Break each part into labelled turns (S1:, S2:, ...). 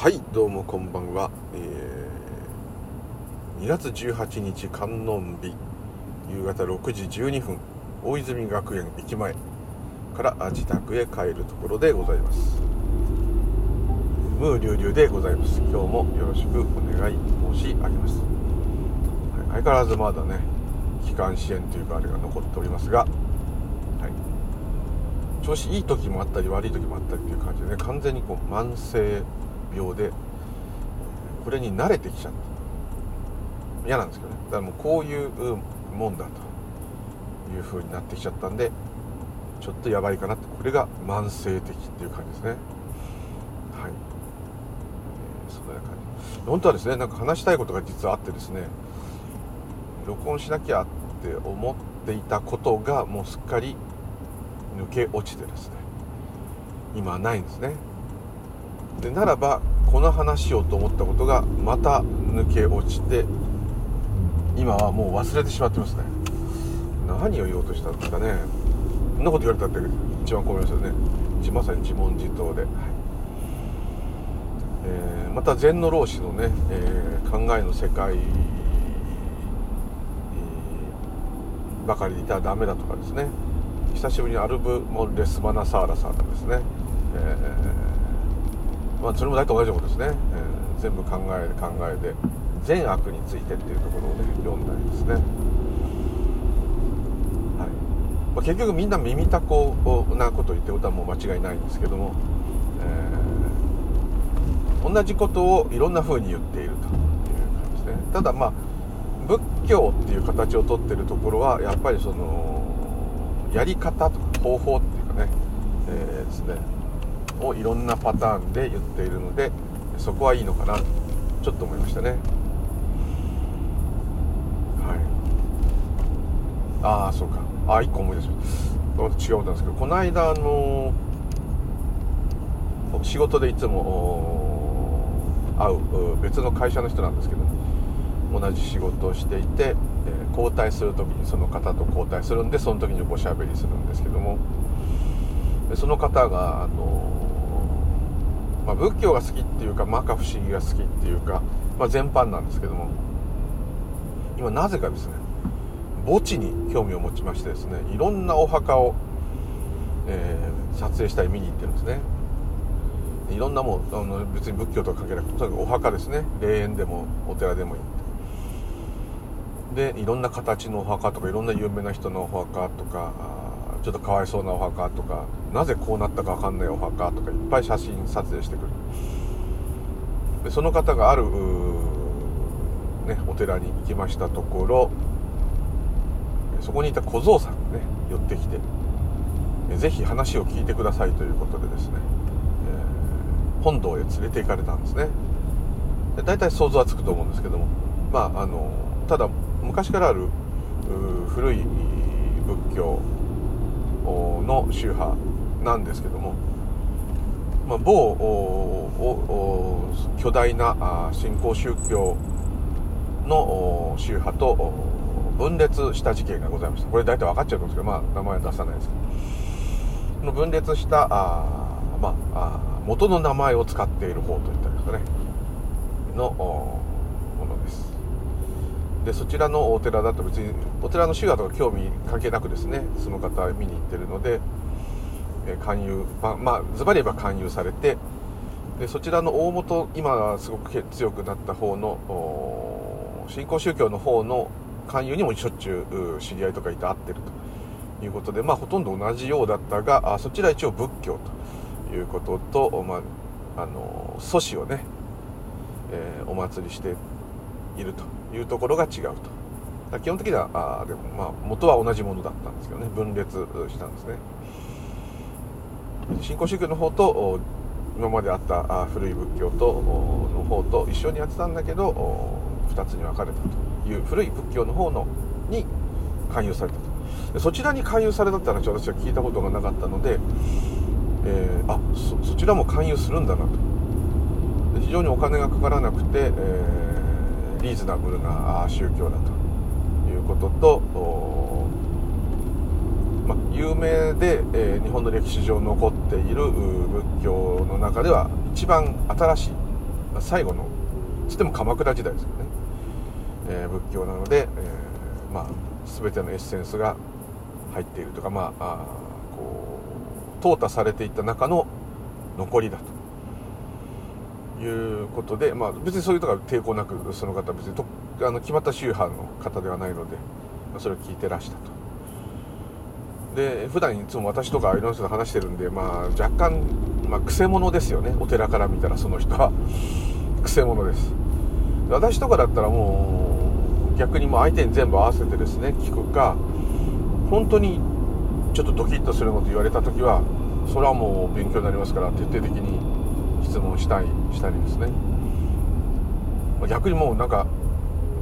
S1: はいどうもこんばんは、えー、2月18日観音日。夕方6時12分。大泉学園駅前から自宅へ帰るところでございます。ムーリュウリュウでございます。今日もよろしくお願い申し上げます、はい、相変わらずまだね気管支炎というかあれが残っておりますが、はい、調子いい時もあったり悪い時もあったりという感じでね完全にこう慢性病でこれに慣れてきちゃった。嫌なんですけどね。だからもうこういうもんだと。いう風になってきちゃったんでちょっとやばいかなって。これが慢性的っていう感じですね。はい、えー、そんな感じ。本当はですねなんか話したいことが実はあってですね録音しなきゃって思っていたことがもうすっかり抜け落ちてですね今はないんですね。でならばこの話をと思ったことがまた抜け落ちて今はもう忘れてしまってますね。何を言おうとしたんですかね。そんなこと言われたって一番困りますよね。まさに自問自答で、はい。えー、また禅の老子のね、えー、考えの世界ばかりでいたらダメだとかですね。久しぶりにアルブ・モレス・マナサーラさんがですね、えーまあ、それも大体同じことですね、えー、全部考え考えで善悪についてっていうところをね読んだりですね、はい。まあ、結局みんな耳たこなこと言ってることはもう間違いないんですけども、えー、同じことをいろんな風に言っているという感じですね。ただまあ仏教っていう形をとってるところはやっぱりそのやり方とか方法っていうかね、えー、ですね。をいろんなパターンで言っているのでそこはいいのかな。ちょっと思いましたね。はい。ああそうか。あ1個思い出しました。違うことなんですけどこの間あの仕事でいつも会う別の会社の人なんですけど同じ仕事をしていて、え交代する時にその方と交代するんでその時におしゃべりするんですけどもその方があのまあ、仏教が好きっていうか摩訶不思議が好きっていうか、まあ、全般なんですけども。今なぜかですね墓地に興味を持ちましてですねいろんなお墓を、えー、撮影したり見に行ってるんですね。いろんなもんあの別に仏教とは関係なくとにかくお墓ですね。霊園でもお寺でもいいでいろんな形のお墓とかいろんな有名な人のお墓とかちょっとかわいそうなお墓とかなぜこうなったか分かんないお墓とかいっぱい写真撮影してくる。でその方がある、ね、お寺に行きましたところそこにいた小僧さんがね寄ってきてぜひ話を聞いてくださいということでですね、えー、本堂へ連れて行かれたんですね。で大体想像はつくと思うんですけどもまああのただ昔からある古い仏教の宗派なんですけども、まあ、某巨大な新興宗教の宗派と分裂した事件がございました。これ大体分かっちゃうと思うんですけど、まあ、名前は出さないですけど。分裂したあ、まあ、元の名前を使っている方といったんですかね。のでそちらのお寺だと別にお寺の宗派とか興味関係なくですねその方見に行ってるので、え勧誘まあズバリ言えば勧誘されてでそちらの大元今すごく強くなった方の新興宗教の方の勧誘にもしょっちゅう知り合いとかいて会ってるということでまあほとんど同じようだったがあそちら一応仏教ということと、まあ、あの祖師をね、えー、お祭りしていると。いうところが違うと。基本的にはあでもまあ元は同じものだったんですけどね。分裂したんですね。新興宗教の方と今まであった古い仏教との方と一緒にやってたんだけど2つに分かれたという古い仏教の方のに勧誘されたと。そちらに勧誘されたって話を私は聞いたことがなかったので、えー、あそちらも勧誘するんだなと。非常にお金がかからなくて、えーリーズナブルな宗教だということと、ま、有名で、えー、日本の歴史上残っている仏教の中では一番新しい最後のつっても鎌倉時代ですよね、えー、仏教なので、えー、ま、全てのエッセンスが入っているとかまあこう淘汰されていった中の残りだと。いうことで、まあ、別にそういうとか抵抗なくその方は別にとあの決まった宗派の方ではないのでまそれを聞いてらしたと。で普段いつも私とかいろんな人と話してるんで、まあ、若干、まあ、くせ者ですよね。お寺から見たらその人は。くせ者です。私とかだったらもう逆にもう相手に全部合わせてですね聞くか本当にちょっとドキッとすること言われた時はそれはもう勉強になりますから徹底的に質問したいしたりですね。逆にもうなんか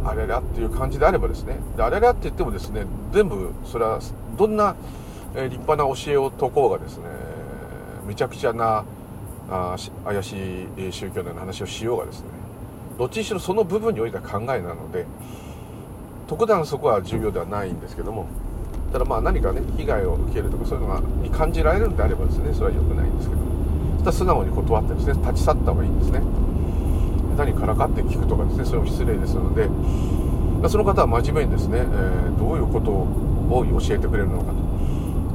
S1: あれゃっていう感じであればですね。であれゃって言ってもですね全部それはどんな立派な教えを説こうがですねめちゃくちゃなあ怪しい宗教の話をしようがですねどっちにしろその部分においては考えなので特段そこは重要ではないんですけどもただまあ何かね被害を受けるとかそういうのがに感じられるんであればですねそれは良くないんですけどそした素直に断ってですね立ち去った方がいいんですね。何からかって聞くとかですねそれも失礼ですのでその方は真面目にですね、えー、どういうことを教えてくれるのかと。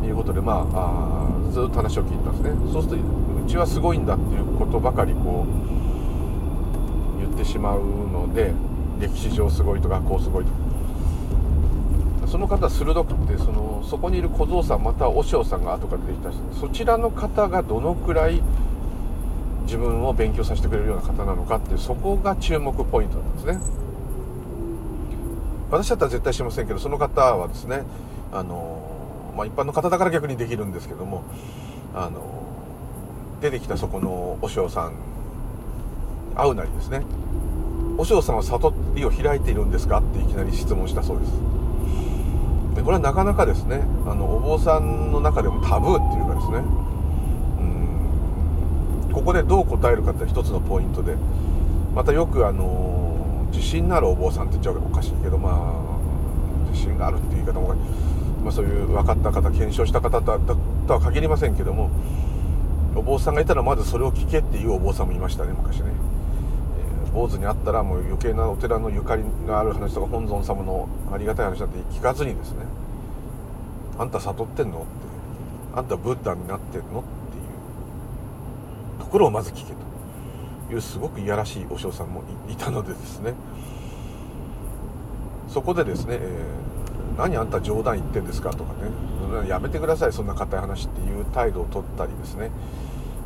S1: いうことでまああずっと話を聞いたんですね。そうするとうちはすごいんだっていうことばかりこう言ってしまうので歴史上すごいとかこうすごいとその方鋭くてそのそこにいる小僧さんまたは和尚さんが後から出てきた人そちらの方がどのくらい自分を勉強させてくれるような方なのかっていうそこが注目ポイントなんですね。私だったら絶対しませんけどその方はですねあの、まあ、一般の方だから逆にできるんですけどもあの出てきたそこの和尚さん会うなりですね和尚さんは悟りを開いているんですかっていきなり質問したそうです。でこれはなかなかですね。あのお坊さんの中でもタブーっていうかですね。うん。ここでどう答えるかって一つのポイントで。またよくあの自信のあるお坊さんって言っちゃうおかしいけどまあ自信があるっていう言い方も、まあ、そういう分かった方検証した方とは限りませんけどもお坊さんがいたらまずそれを聞けっていうお坊さんもいましたね昔ね。坊主に会ったらもう余計なお寺のゆかりがある話とか本尊様のありがたい話なんて聞かずにですねあんた悟ってんのってあんたブッダになってんのっていうところをまず聞けというすごくいやらしいお嬢さんもいたのでですね。そこでですね、えー、何あんた冗談言ってんですかとかね。やめてくださいそんな硬い話っていう態度をとったりですね。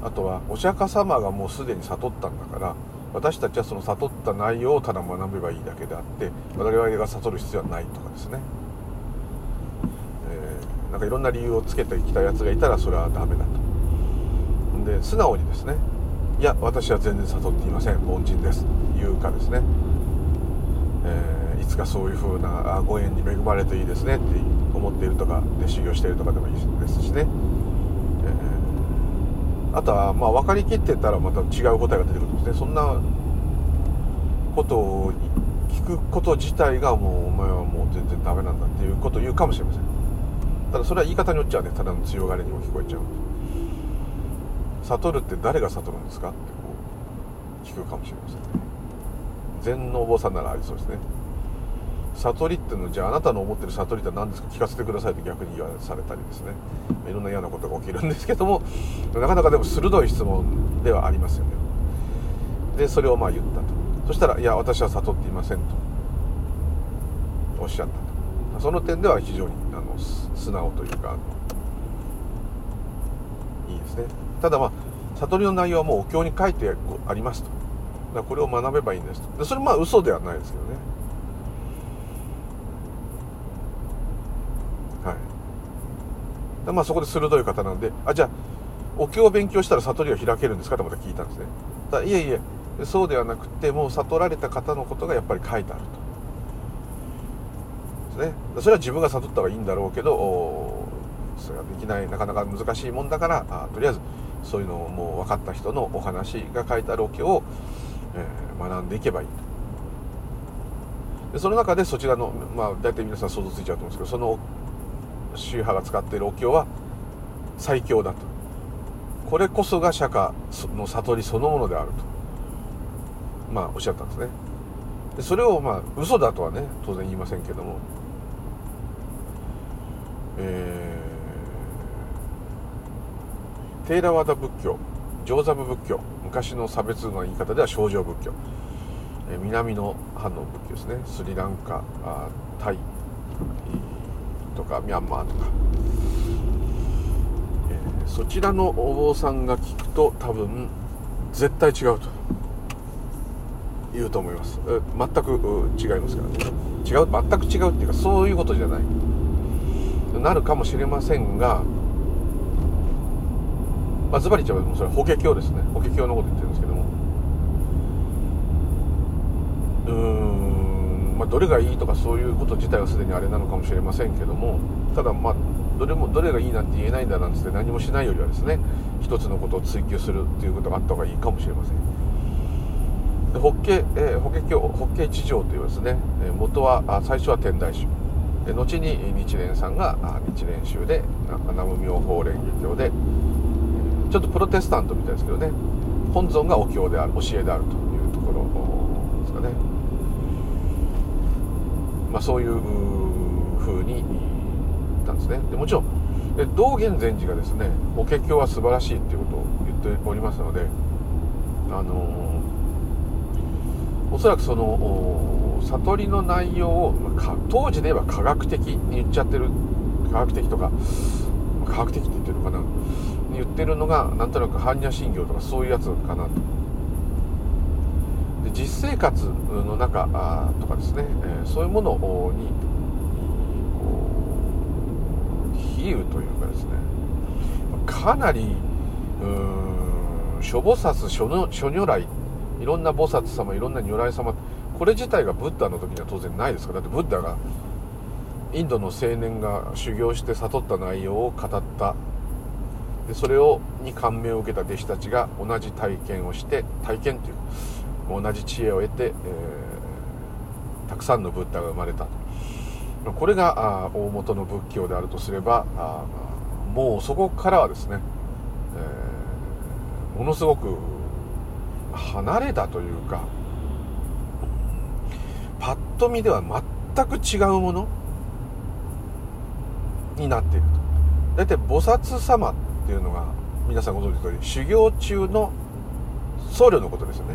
S1: あとはお釈迦様がもうすでに悟ったんだから私たちはその悟った内容をただ学べばいいだけであって我々が悟る必要はないとかですね、えー、なんかいろんな理由をつけてきたやつがいたらそれはダメだと。で素直にですねいや私は全然悟っていません凡人です。言うかですね、えー、いつかそういう風なご縁に恵まれていいですねって思っているとかで修行しているとかでもいいですしね。あとはまあ分かりきってたらまた違う答えが出てくるでそんなことを聞くこと自体がもうお前はもう全然ダメなんだっていうことを言うかもしれません。ただそれは言い方によっちゃねただの強がりにも聞こえちゃう。悟るって誰が悟るんですかってこう聞くかもしれません。ね禅のお坊さんならありそうですね。悟りっていうのじゃああなたの思ってる悟りって何ですか？聞かせてくださいと逆に言わされたりですね。いろんな嫌なことが起きるんですけどもなかなかでも鋭い質問ではありますよね。でそれをまあ言ったとそした。ら「いや私は悟っていません」とおっしゃった。とその点では非常にあの素直というかいいですね。ただまあ悟りの内容はもうお経に書いてありますと。だこれを学べばいいんですと。でそれまあ嘘ではないですけどね。はい。まあ、そこで鋭い方なんであじゃあお経を勉強したら悟りは開けるんですか？ってまた聞いたんですね。だいえいえそうではなくてもう悟られた方のことがやっぱり書いてあると。ですね。それは自分が悟った方がいいんだろうけどそれはできないなかなか難しいもんだからあとりあえずそういうのをもう分かった人のお話が書いてあるお経を、えー、学んでいけばいいと。でその中でそちらのまあ大体皆さん想像ついちゃうと思うんですけどその宗派が使っているお経は最強だと。これこそが釈迦の悟りそのものであると。まあおっしゃったんですね。でそれをまあ嘘だとはね当然言いませんけども。えー、テーラワダ仏教上座部仏教昔の差別の言い方では少女仏教、えー、南の藩の仏教ですね。スリランカあタイとかミャンマーとか、えー、そちらのお坊さんが聞くと多分絶対違うと。言うと思います。全く違いますからね。違う全く違うっていうかそういうことじゃない。なるかもしれませんがまあ、ズバリ言っちゃえばそれ法華経ですね。法華経のこと言ってるんですけども。うーん、まあ、どれがいいとかそういうこと自体はすでにあれなのかもしれませんけどもただまあどれもどれがいいなんて言えないんだなんつって何もしないよりはですね一つのことを追求するっていうことがあった方がいいかもしれません。法華、えー、法華経法華一条というですね元は最初は天台宗。後に日蓮さんが日蓮宗で南無妙法蓮華経でちょっとプロテスタントみたいですけどね。本尊がお経である教えであるというところですかね。まあそういうふうに言ったんですね。でもちろんで道元禅師がですね法華経は素晴らしいっていうことを言っておりますのであのおそらくその悟りの内容を当時で言えば科学的に言っちゃってる科学的とか科学的って言ってるのかな？言ってるのがなんとなく般若心経とかそういうやつかなと。で実生活の中とかですね、え、そういうものにこう比喩というかですね。かなりうん諸菩薩諸の諸如来いろんな菩薩様いろんな如来様これ自体がブッダの時には当然ないですから。だってブッダがインドの青年が修行して悟った内容を語った。でそれをに感銘を受けた弟子たちが同じ体験をして体験という同じ知恵を得て、えー、たくさんのブッダが生まれたと。これがあ大元の仏教であるとすればあもうそこからはですね、えー、ものすごく離れたというかパッと見では全く違うものになっていると。大体菩薩様っていうのが皆さんご存知の通り修行中の僧侶のことですよね。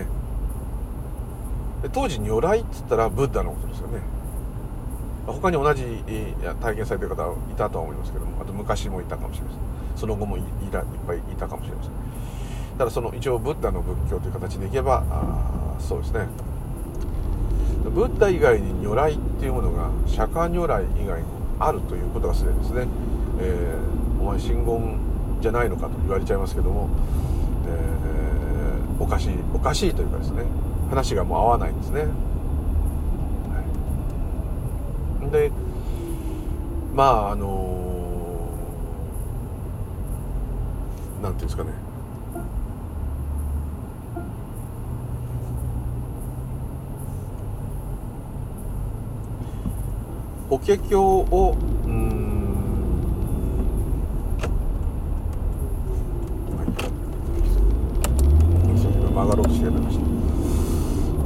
S1: ね。当時如来っつったらブッダのことですよね。他に同じ体験されてる方いたとは思いますけどもあと昔もいたかもしれません。その後もいらいっぱいいたかもしれません。ただその一応ブッダの仏教という形でいけばあそうですね。ブッダ以外に如来っていうものが釈迦如来以外にあるということがすでにですね、えー、お前真言じゃないのかと言われちゃいますけども、えー、おかしいおかしいというかですね話がもう合わないんですね、はい、でまああの何ていうんですかね。法華経をうん。曲がろうとしてやめました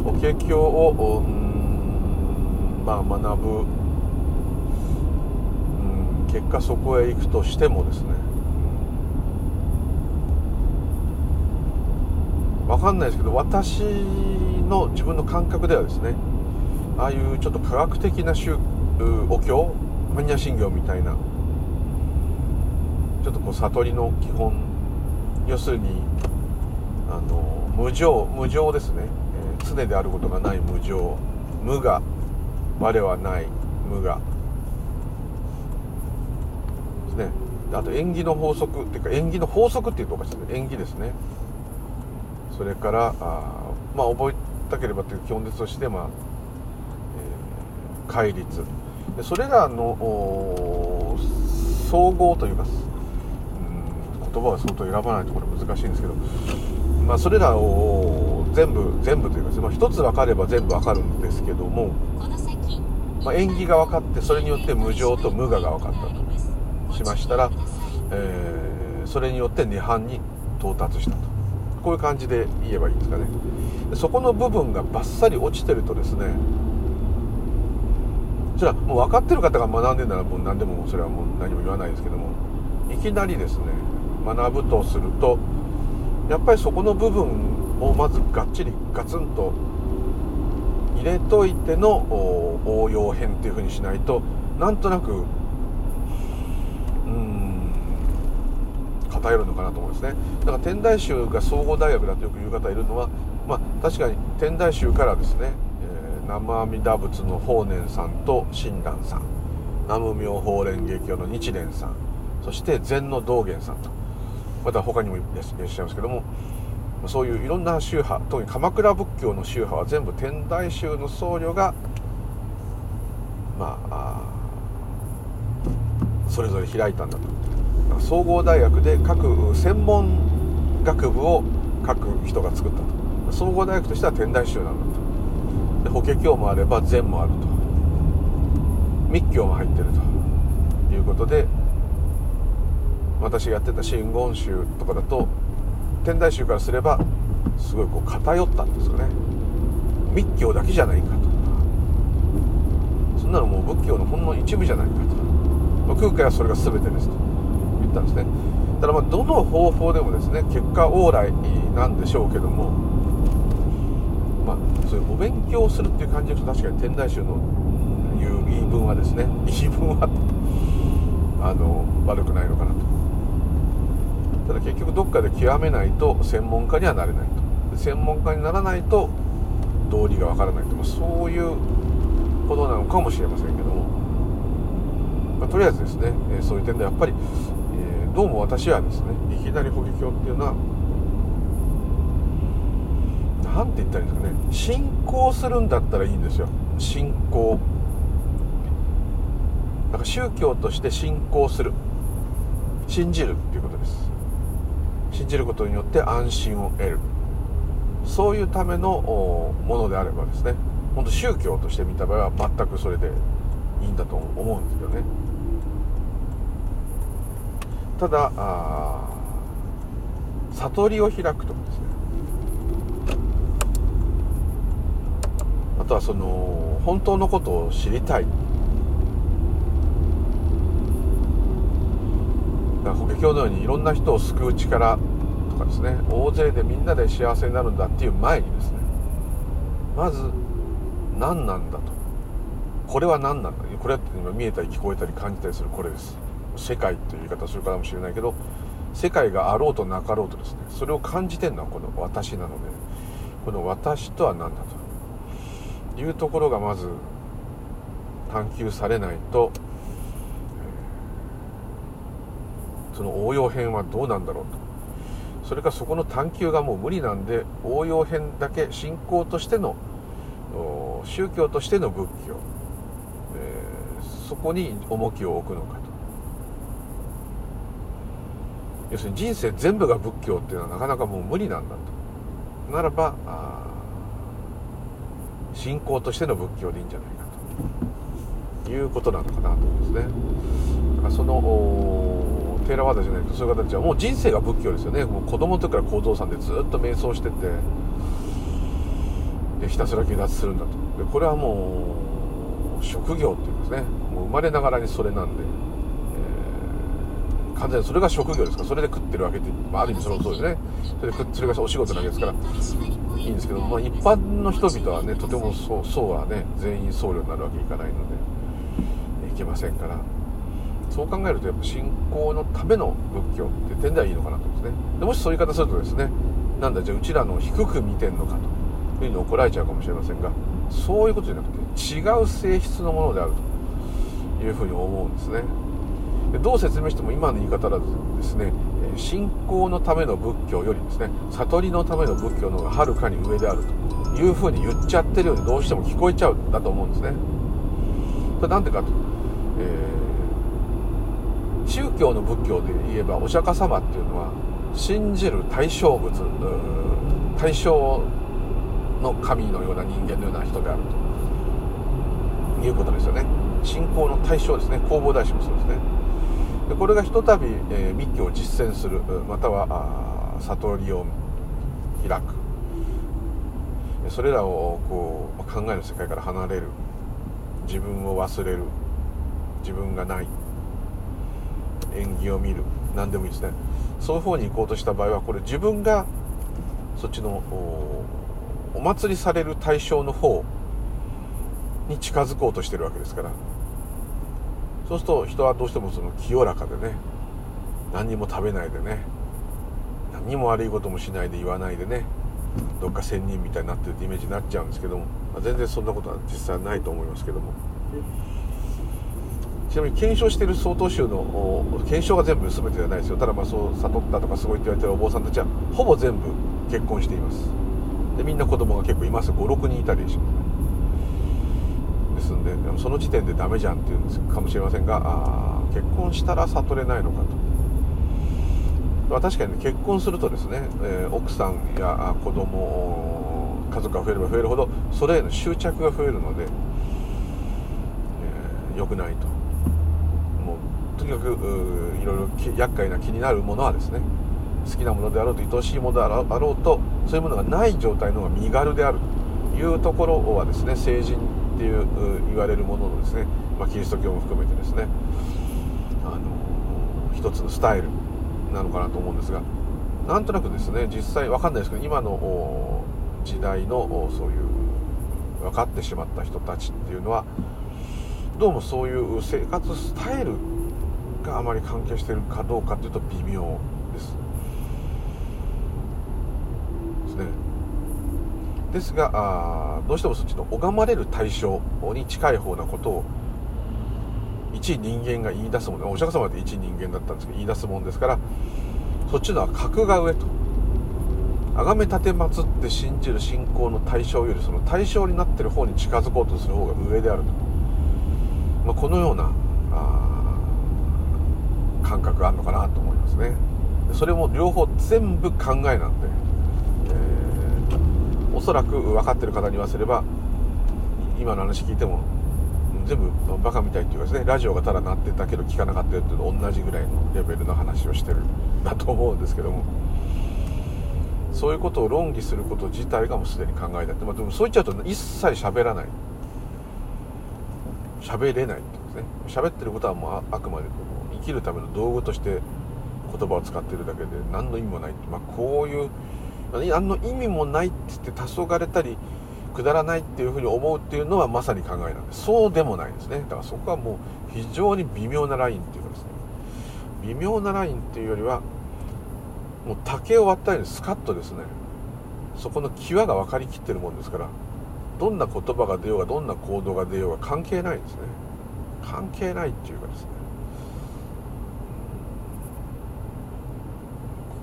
S1: 法華経をうんまあ学ぶうん結果そこへ行くとしてもですねわかんないですけど私の自分の感覚ではですねああいうちょっと科学的な宗お経般若心経みたいなちょっとこう悟りの基本要するにあの無常無常ですね、えー、常であることがない無常。無我。我はない。無我。ですね。あと縁起の法則っていうか縁起の法則っていうとおかしいですね。縁起ですね。それからあまあ覚えたければという基本ですとしてまあ、えー、戒律。でそれらの総合というか、うん、言葉は相当選ばないところ難しいんですけど、まあ、それらを全部全部というか、まあ、一つ分かれば全部分かるんですけども、まあ、縁起が分かってそれによって無常と無我が分かったと。しましたら、えー、それによって涅槃に到達したと。こういう感じで言えばいいんですかね。そこの部分がバッサリ落ちてるとですねそれはもう分かってる方が学んでるならもう何でもそれはもう何も言わないですけどもいきなりですね学ぶとするとやっぱりそこの部分をまずがっちりガツンと入れといての応用編っていうふうにしないとなんとなくうん偏るのかなと思うんですね。だから天台宗が総合大学だとよく言う方いるのはまあ確かに天台宗からですね、えー、南無阿弥陀仏の法然さんと親鸞さん南無妙法蓮華経の日蓮さんそして禅の道元さんとまた他にもいらっしゃいますけどもそういういろんな宗派特に鎌倉仏教の宗派は全部天台宗の僧侶がまあそれぞれ開いたんだと。総合大学で各専門学部を各人が作ったと。総合大学としては天台宗なんだと。で法華経もあれば禅もあると。密教も入ってると。いうことで私がやってた真言宗とかだと天台宗からすればすごいこう偏ったんですよね。密教だけじゃないかと。そんなのもう仏教のほんの一部じゃないかと。空海はそれが全てですと。ったんですね。ただまあどの方法でもですね結果往来なんでしょうけどもまあそういうお勉強するっていう感じで確かに天台宗の言う言い分はですね言い分はあの悪くないのかなと。ただ結局どっかで極めないと専門家にはなれないと。専門家にならないと道理がわからないと。かそういうことなのかもしれませんけども、まあ、とりあえずですね、えそういう点でやっぱり、どうも私はですねいきなり法華経っていうのは何て言ったらいいんですかね信仰するんだったらいいんですよ。信仰。だから宗教として信仰する。信じるっていうことです。信じることによって安心を得る。そういうためのものであればですね本当宗教として見た場合は全くそれでいいんだと思うんですけどね。ただ悟りを開くとかですね。あとはその本当のことを知りたい。法華経のようにいろんな人を救う力とかですね。大勢でみんなで幸せになるんだっていう前にですね。まず何なんだと。これは何なんだ。これって今見えたり聞こえたり感じたりするこれです。世界という言い方をするかもしれないけど世界があろうとなかろうとですねそれを感じてるのはこの私なのでこの私とは何だと。いうところがまず探求されないとその応用編はどうなんだろうと。それかそこの探求がもう無理なんで応用編だけ信仰としての宗教としての仏教、そこに重きを置くのかと要するに人生全部が仏教っていうのはなかなかもう無理なんだと。ならば信仰としての仏教でいいんじゃないかということなのかなと思うんですね。そのテーラワーダじゃないとそういう方たちはもう人生が仏教ですよね。もう子供の時から行動さんでずっと瞑想しててでひたすら下脱するんだと。でこれはもう職業っていうんですね。もう生まれながらにそれなんで、完全にそれが職業ですからそれで食ってるわけで、まあ、ある意味それもそうですね。それでそれがお仕事なわけですからいいんですけど、まあ、一般の人々はねとてもそうそうはね全員僧侶になるわけにいかないのでいけませんから。そう考えるとやっぱ信仰のための仏教って点ではいいのかなと思うんですね。でもしそういう言い方するとですねなんだじゃあうちらの低く見てんのかというふうに怒られちゃうかもしれませんがそういうことじゃなくて違う性質のものであるというふうに思うんですね。でどう説明しても今の言い方だとですね信仰のための仏教よりですね悟りのための仏教の方がはるかに上であるというふうに言っちゃってるようにどうしても聞こえちゃうんだと思うんですね。なんでかと、えー宗教の仏教で言えばお釈迦様っていうのは信じる対象物対象の神のような人間のような人であるということですよね。信仰の対象ですね。弘法大師もそうですね。でこれがひとたび、えー、密教を実践するまたは悟りを開く。それらをこう考えの世界から離れる。自分を忘れる。自分がない。演技を見る。何でもいいですね。そういう方に行こうとした場合はこれ自分がそっちのお祭りされる対象の方に近づこうとしてるわけですから。そうすると人はどうしてもその清らかでね何にも食べないでね何にも悪いこともしないで言わないでねどっか仙人みたいになってるってイメージになっちゃうんですけども、まあ、全然そんなことは実際ないと思いますけども。ちなみに検証してる曹洞宗の検証が全部全てじゃないですよ。ただまあそう悟ったとかすごいって言われてるお坊さんたちはほぼ全部結婚しています。でみんな子供が結構います。56人いたりしますですんでその時点でダメじゃんっていうんですかもしれませんがあ結婚したら悟れないのかと。まあ、確かに、ね、結婚するとですね、えー、奥さんや子供家族が増えれば増えるほどそれへの執着が増えるので、えー、良くないと。もうとにかくいろいろ厄介な気になるものはですね好きなものであろうと愛しいものであろうとそういうものがない状態の方が身軽であるというところはですね成人ていう言われるもののですね、まあ、キリスト教も含めてですねあの一つのスタイルなのかなと思うんですがなんとなくですね実際わかんないですけど今の時代のそういう分かってしまった人たちっていうのはどうもそういう生活スタイルがあまり関係してるかどうかというと微妙ですですねですがあどうしてもそっちの拝まれる対象に近い方なことを一人間が言い出すものお釈迦様って一人間だったんですけど言い出すもんですからそっちのは格が上と。崇め立てまつって信じる信仰の対象よりその対象になってる方に近づこうとする方が上であると、まあ、このような感覚があるのかなと思いますね。それも両方全部考えなんで、おそらく分かってる方に言わせれば今の話聞いても全部バカみたいっていうかですねラジオがただ鳴ってたけど聞かなかったよっていうのと同じぐらいのレベルの話をしてるんだと思うんですけどもそういうことを論議すること自体がもうすでに考えたって、まあ、でもそう言っちゃうと一切喋らない。喋れないってことですね。喋ってることはもうあくまで生きるための道具として言葉を使ってるだけで何の意味もないまあ、こういう何の意味もないって言って黄昏たりくだらないっていうふうに思うっていうのはまさに考えなんでそうでもないですね。だからそこはもう非常に微妙なラインっていうかですね。微妙なラインっていうよりはもう竹を割ったようにスカッとですねそこの際が分かりきってるもんですからどんな言葉が出ようがどんな行動が出ようが関係ないですね。関係ないっていうかですね。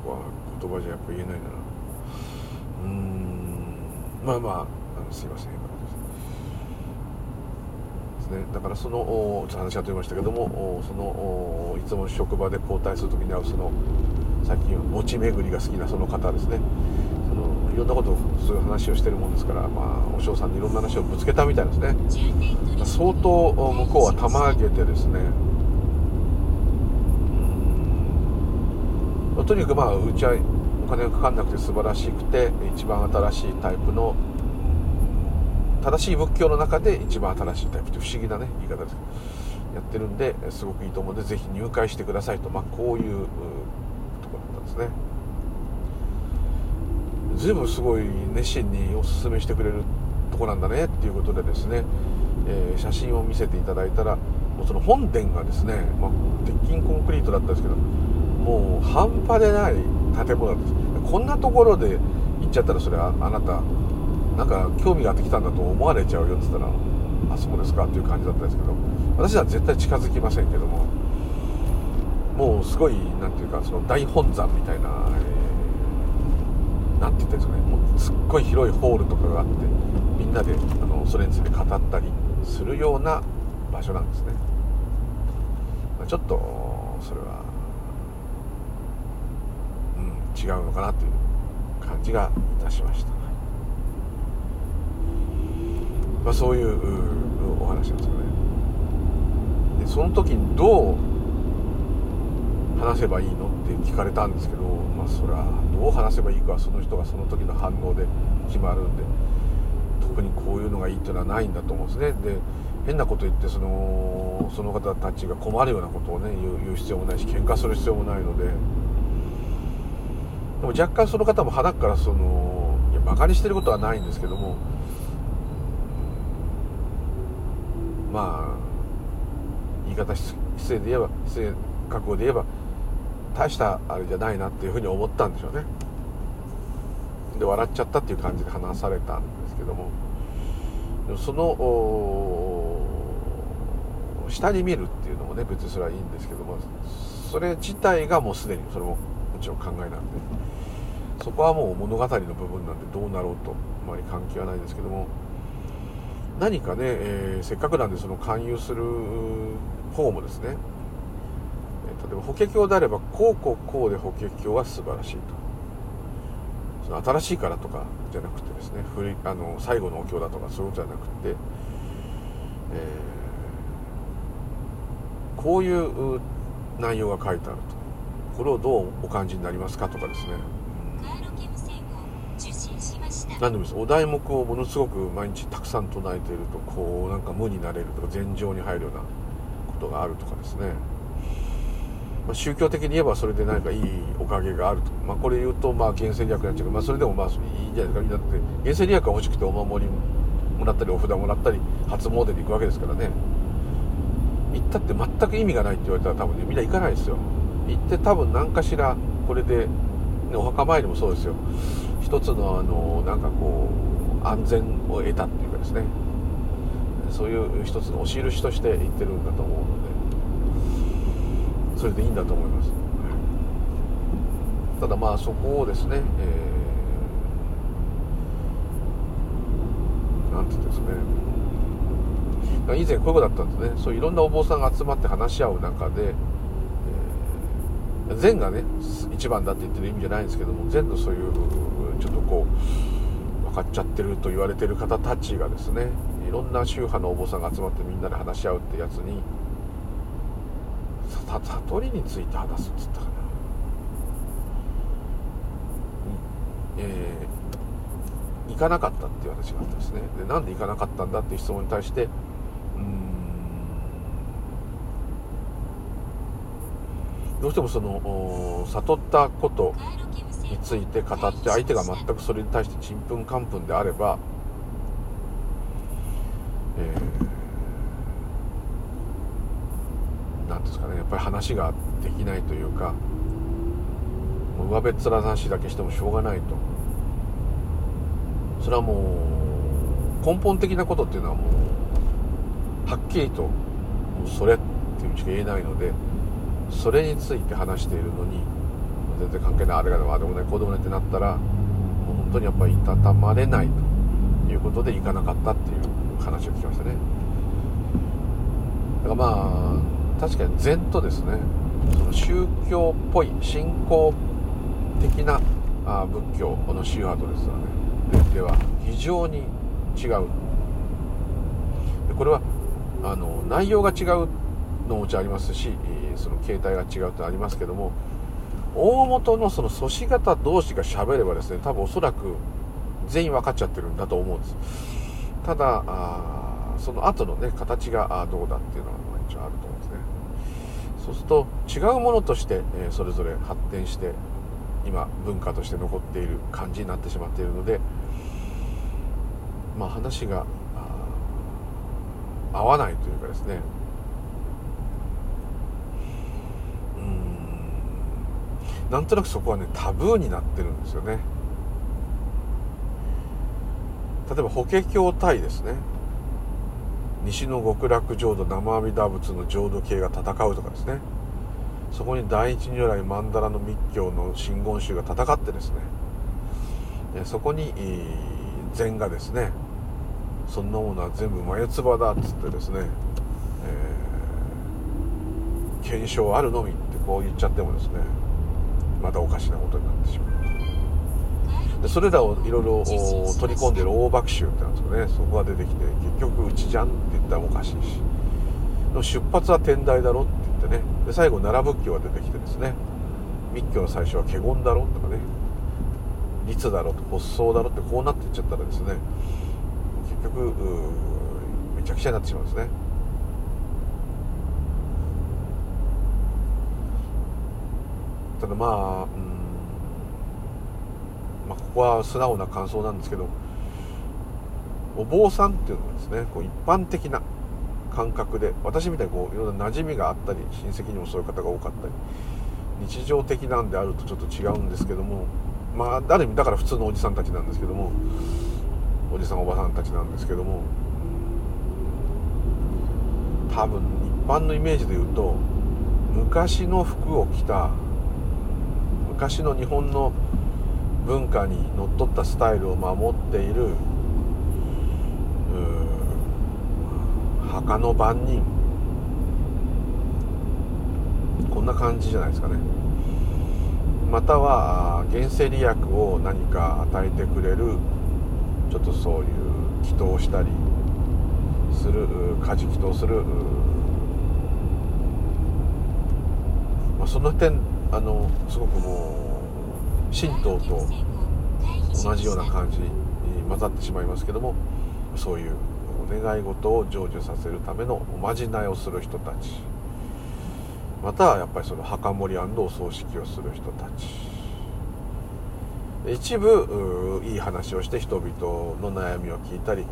S1: ここは言葉じゃやっぱ言えないな。うん。まあまあすいませんですね。だからそのちょっと話が飛びましたけどもそのいつも職場で交代する時に会うその最近餅巡りが好きなその方ですね。そのいろんなことをそういう話をしてるもんですから、まあ、お嬢さんにいろんな話をぶつけたみたいですね。相当向こうはたまげてですね。とにかくまあうちは金がかかんなくて素晴らしくて一番新しいタイプの正しい仏教の中で一番新しいタイプって不思議なね言い方ですけどやってるんですごくいいと思うのでぜひ入会してくださいと、まあ、こういうとこだったんですね。随分すごい熱心におすすめしてくれるとこなんだねっていうことでですね、えー、写真を見せていただいたらもうその本殿がですね、まあ、鉄筋コンクリートだったんですけどもう半端でない建物です。こんなところで行っちゃったらそれはあなたなんか興味があってきたんだと思われちゃうよって言ったらあそうですかっていう感じだったんですけど私は絶対近づきませんけどももうすごい何ていうかその大本山みたいな何、えー、て言ったんですかね。もうすっごい広いホールとかがあってみんなであのそれについて語ったりするような場所なんですね。まちょっとそれは違うのかなという感じがいたしました。まあ、そういうお話なんですよね。でその時にどう話せばいいのって聞かれたんですけど、まあそれはどう話せばいいかはその人がその時の反応で決まるんで特にこういうのがいいっていうのはないんだと思うんですね。で変なこと言ってそのその方たちが困るようなことをね言う言う必要もないし喧嘩する必要もないのででも若干その方も鼻からそのいやバカにしてることはないんですけどもまあ言い方失礼で言えば失礼覚悟で言えば大したあれじゃないなっていうふうに思ったんでしょうね。で笑っちゃったっていう感じで話されたんですけどもその下に見るっていうのもね別にそれはいいんですけどもそれ自体がもうすでにそれももちろん考えなんで。そこはもう物語の部分なんでどうなろうとあまり関係はないですけども何かね、えー、せっかくなんでその勧誘する方もですね、えー、例えば法華経であればこうこうこうで法華経は素晴らしいと。その新しいからとかじゃなくてですね古いあの最後のお経だとかそういうことじゃなくて、えー、こういう内容が書いてあると。これをどうお感じになりますかとかですね。何でもいいです。お題目をものすごく毎日たくさん唱えているとこうなんか無になれるとか禅情に入るようなことがあるとかですね、まあ、宗教的に言えばそれで何かいいおかげがあると、まあ、これ言うとまあ原生利益になっちゃうけど、まあ、それでもまあいいんじゃないですか。だって原生利益が欲しくてお守りもらったりお札もらったり初詣で行くわけですからね。行ったって全く意味がないって言われたら多分ねみんな行かないですよ。行って多分何かしらこれで、ね、お墓参りもそうですよ。一つのあのなんかこう安全を得たっていうかですね。そういう一つのお印として言ってるんだと思うので。それでいいんだと思います、ただまあそこをですね、えー、なんて言うんですね。以前こういうことだったんですね。そういろんなお坊さんが集まって話し合う中で、えー、禅がね一番だって言ってる意味じゃないんですけども禅のそういうちょっとこう分かっちゃってると言われてる方たちがですねいろんな宗派のお坊さんが集まってみんなで話し合うってやつに悟りについて話すっつったかな。えー、行かなかったっていう話があったんですね。でなんで行かなかったんだっていう質問に対してうん。どうしてもその悟ったこと。について語って相手が全くそれに対してちんぷんかんぷんであれば、えー、なんですかねやっぱり話ができないというかもう上べっ面なしだけしてもしょうがないと。それはもう根本的なことっていうのはもうはっきりとそれっていうしか言えないのでそれについて話しているのに全然関係ないあれがあでもないこうでもないってなったらもう本当にやっぱりいたたまれないということで行かなかったっていう話を聞きましたね。だからまあ確かに禅とですね。その宗教っぽい信仰的なあ仏教この宗派とですよね。では非常に違う。でこれはあの内容が違うのもちありますしその形態が違うってありますけども大元のその祖師方同士が喋ればですね多分おそらく全員分かっちゃってるんだと思うんです。ただあその後のね形がどうだっていうのは一応あると思うんですね。そうすると違うものとして、えそれぞれ発展して今文化として残っている感じになってしまっているのでまあ話が合わないというかですねなんとなくそこはねタブーになってるんですよね。例えば法華経対ですね。西の極楽浄土生阿弥陀仏の浄土系が戦うとかですね。そこに第一如来曼荼羅の密教の真言宗が戦ってですね。そこに禅がですねそんなものは全部眉唾だっつってですね、えー、検証あるのみってこう言っちゃってもですねまたおかしなことになってしまう。でそれらをいろいろ取り込んでる大爆臭ってなんですかねそこが出てきて結局うちじゃんって言ったらおかしいしの出発は天台だろって言ってねで最後奈良仏教が出てきてですね、密教の最初は華厳だろとかね律だろと発想だろってこうなっていっちゃったらですね結局めちゃくちゃになってしまうんですねまあ、うん。まあ、ここは素直な感想なんですけどお坊さんっていうのはですねこう一般的な感覚で私みたいにこういろんな馴染みがあったり親戚にもそういう方が多かったり日常的なんであるとちょっと違うんですけどもまあある意味だから普通のおじさんたちなんですけどもおじさんおばさんたちなんですけども多分一般のイメージで言うと昔の服を着た昔の日本の文化にのっとったスタイルを守っている墓の番人。こんな感じじゃないですかね。または原生利益を何か与えてくれるちょっとそういう祈祷したりする家事祈祷する、まあ、その点あのすごくもう神道と同じような感じに混ざってしまいますけどもそういうお願い事を成就させるためのおまじないをする人たち。またはやっぱりその墓守お葬式をする人たち。一部いい話をして人々の悩みを聞いたり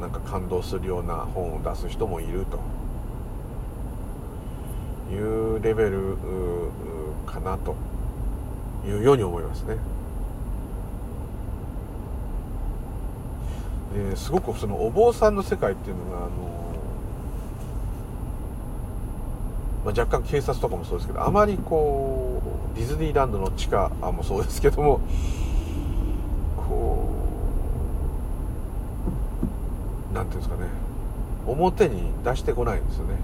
S1: なんか感動するような本を出す人もいるというレベルかなというように思いますね。ですごくそのお坊さんの世界っていうのがあの、まあ、若干警察とかもそうですけどあまりこうディズニーランドの地下もそうですけどもこうなんていうんですかね表に出してこないんですよね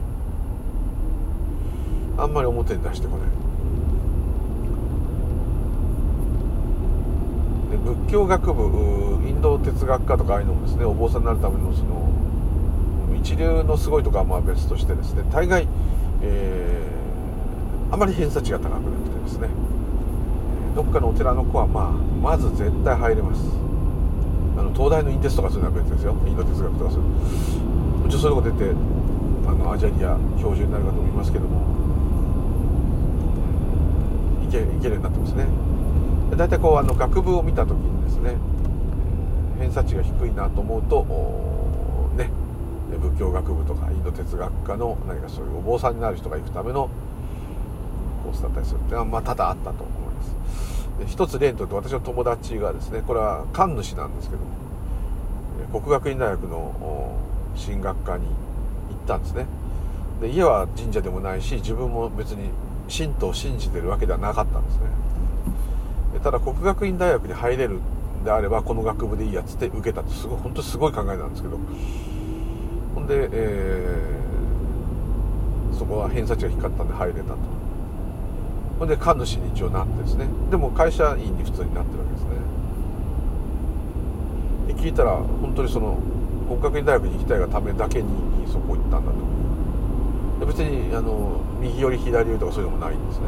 S1: あんまり表に出してこない仏教学部インド哲学科とかああいうのもですねお坊さんになるためのその一流のすごいとかはまあ別としてですね大概、えー、あまり偏差値が高くなくてですねどっかのお寺の子は、まあ、まず絶対入れます。あの東大のインテスとかするのは別ですよ。インド哲学とかするもちそういうとこ出てあのアジアリア教授になるかと思いますけども。いけいけるようになってますね。大体こうあの学部を見た時にですね偏差値が低いなと思うとね仏教学部とかインド哲学科の何かそういうお坊さんになる人が行くためのコースだったりするっていうのはまあ多々あったと思います。で一つ例にとって私の友達がですねこれは神主なんですけども国学院大学の進学科に行ったんですね。で家は神社でもないし自分も別に神道を信じてるわけではなかったんですね。ただ国学院大学に入れるんであればこの学部でいいやつって受けたってすごい本当すごい考えなんですけど。ほんで、えー、そこは偏差値が低かったんで入れたと。ほんで神主に一応なってですね。でも会社員に普通になってるわけですね。で聞いたら本当にその国学院大学に行きたいがためだけにそこ行ったんだと。で別にあの右寄り左寄りとかそういうのもないんですね。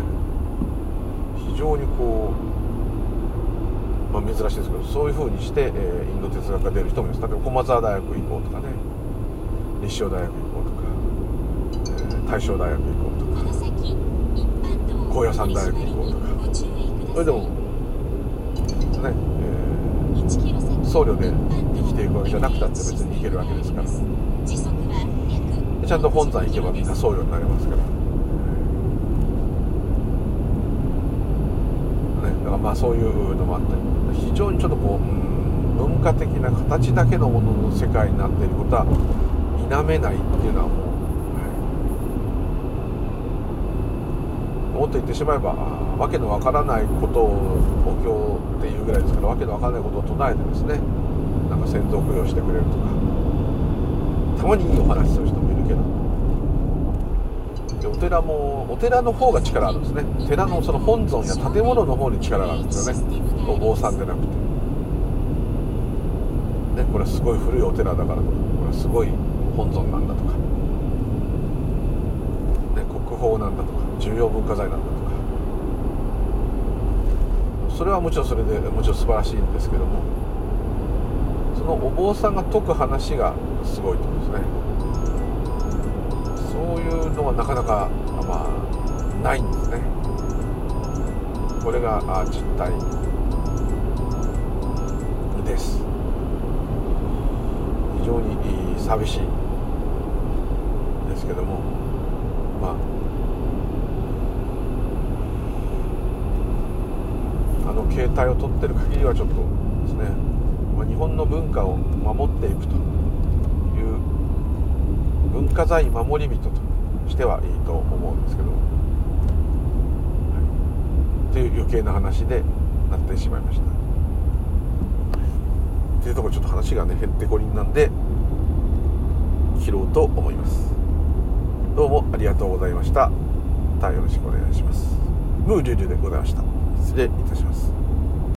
S1: 非常にこうまあ、珍しいですけどそういうふうにして、えー、インド哲学が出る人もいます。例えば駒澤大学行こうとかね。立正大学行こうとか、えー、大正大学行こうとか。高野山大学行こうとか。それでもね、えー、僧侶で生きていくわけじゃなくたって別に行けるわけですから。ちゃんと本山行けばみんな僧侶になれますからだかまあそういうのもあったり非常にちょっとこう、うん、文化的な形だけのものの世界になっていることは否めないっていうのはもう、はい、もっと言ってしまえばわけのわからないことをお経っていうぐらいですからわけのわからないことを唱えてですねなんか先祖供養してくれるとかたまにいいお話する人もお寺もお寺の方が力あるんですね。寺のその本尊や建物の方に力があるんですよね。お坊さんでなくて。ねこれすごい古いお寺だからとかこれすごい本尊なんだとか、ね、国宝なんだとか重要文化財なんだとか。それはもちろんそれでもちろん素晴らしいんですけどもそのお坊さんが説く話がすごいところですね。そういうのはなかなかまあないんですね。これが実態です。非常に寂しいですけどもまああの携帯を取ってる限りはちょっとですね、まあ、日本の文化を守っていくと。化財守り人としてはいいと思うんですけど、はい、という余計な話でなってしまいました。っていうところちょっと話がねへんてこりんなんで切ろうと思います。どうもありがとうございました。またよろしくお願いします。ムーリュリュでございました。失礼いたします。